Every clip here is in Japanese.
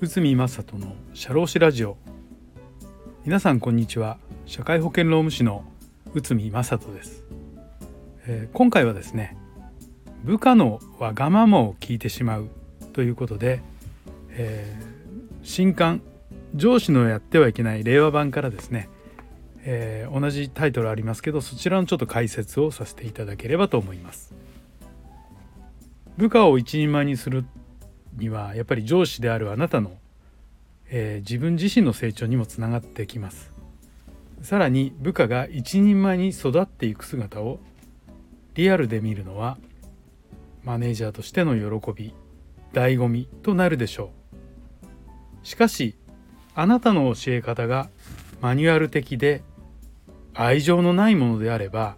宇見正人の社労士ラジオ。皆さんこんにちは。社会保険労務士の宇見正人です、えー、今回はですね部下のわがままを聞いてしまうということで、えー、新刊上司のやってはいけない令和版からですね、えー、同じタイトルありますけどそちらのちょっと解説をさせていただければと思います。部下を一人前にするにはやっぱり上司であるあなたのえー、自分自身の成長にもつながってきます。さらに部下が一人前に育っていく姿をリアルで見るのはマネージャーとしての喜び醍醐味となるでしょう。しかしあなたの教え方がマニュアル的で愛情のないものであれば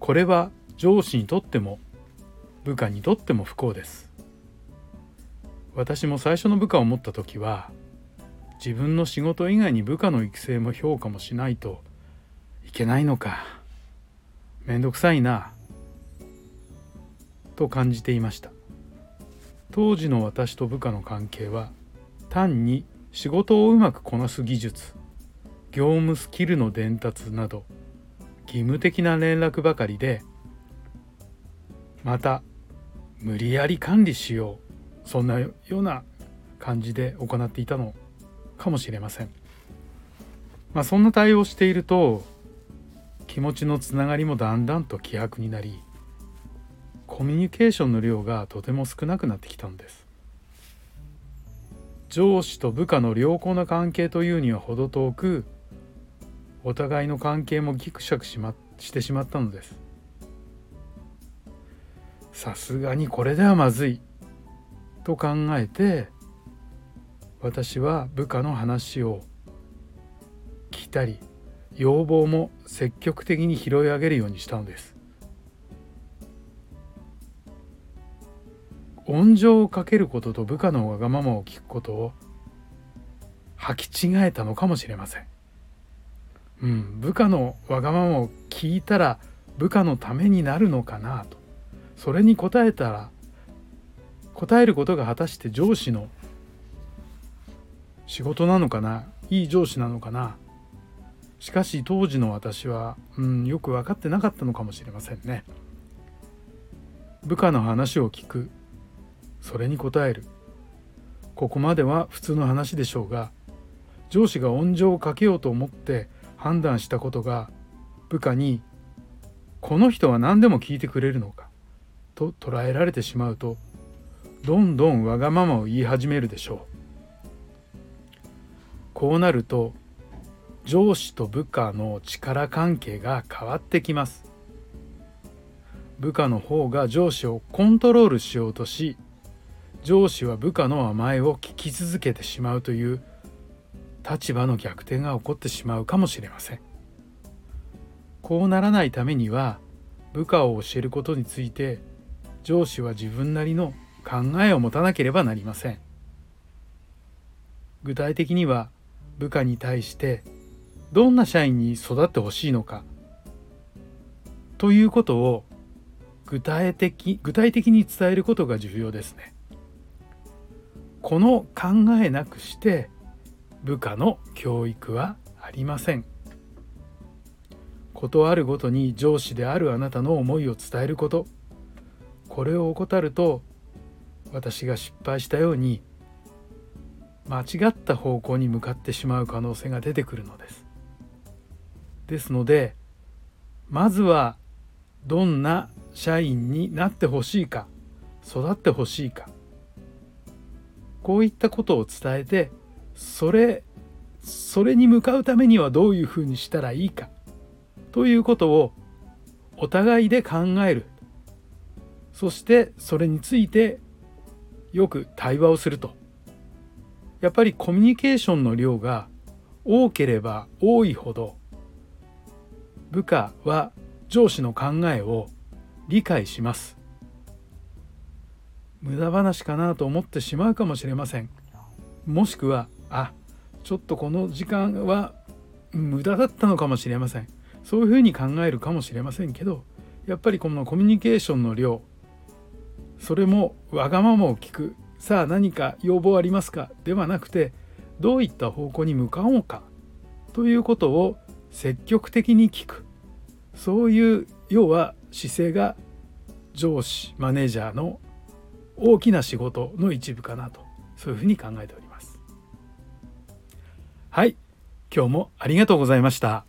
これは上司にとっても部下にとっても不幸です。私も最初の部下を持った時は自分の仕事以外に部下の育成も評価もしないといけないのかめんどくさいなと感じていました。当時の私と部下の関係は単に仕事をうまくこなす技術業務スキルの伝達など義務的な連絡ばかりでまた無理やり管理しようそんなような感じで行っていたのかもしれません。まあ、そんな対応をしていると気持ちのつながりもだんだんと希薄になりコミュニケーションの量がとても少なくなってきたのです。上司と部下の良好な関係というには程遠くお互いの関係もギクシャクし,、ま、してしまったのです。さすがにこれではまずい。と考えて私は部下の話を聞いたり要望も積極的に拾い上げるようにしたのです。温情をかけることと部下のわがままを聞くことを履き違えたのかもしれません。うん部下のわがままを聞いたら部下のためになるのかなと。それに応えたら答えることが果たして上司の仕事なのかな？いい上司なのかな？しかし当時の私は、うん、よく分かってなかったのかもしれませんね。部下の話を聞く。それに応える。ここまでは普通の話でしょうが上司が温情をかけようと思って判断したことが部下に「この人は何でも聞いてくれるのか」と捉えられてしまうとどんどんわがままを言い始めるでしょう。こうなると上司と部下の力関係が変わってきます部下の方が上司をコントロールしようとし上司は部下の甘えを聞き続けてしまうという立場の逆転が起こってしまうかもしれませんこうならないためには部下を教えることについて上司は自分なりの考えを持たなければなりません具体的には部下に対してどんな社員に育ってほしいのかということを具体的具体的に伝えることが重要ですね。この考えなくして部下の教育はありません。ことあるごとに上司であるあなたの思いを伝えることこれを怠ると私が失敗したように間違った方向に向かってしまう可能性が出てくるのです。ですのでまずはどんな社員になってほしいか育ってほしいかこういったことを伝えてそれそれに向かうためにはどういうふうにしたらいいかということをお互いで考えるそしてそれについてよく対話をすると。やっぱりコミュニケーションの量が多ければ多いほど部下は上司の考えを理解します。無駄話かなと思ってしまうかもしれません。もしくはあちょっとこの時間は無駄だったのかもしれません。そういうふうに考えるかもしれませんけどやっぱりこのコミュニケーションの量それもわがままを聞く。さあ何か要望ありますか？ではなくてどういった方向に向かおうか？ということを積極的に聞く。そういう要は姿勢が上司マネージャーの大きな仕事の一部かなと。そういうふうに考えております。はい。今日もありがとうございました。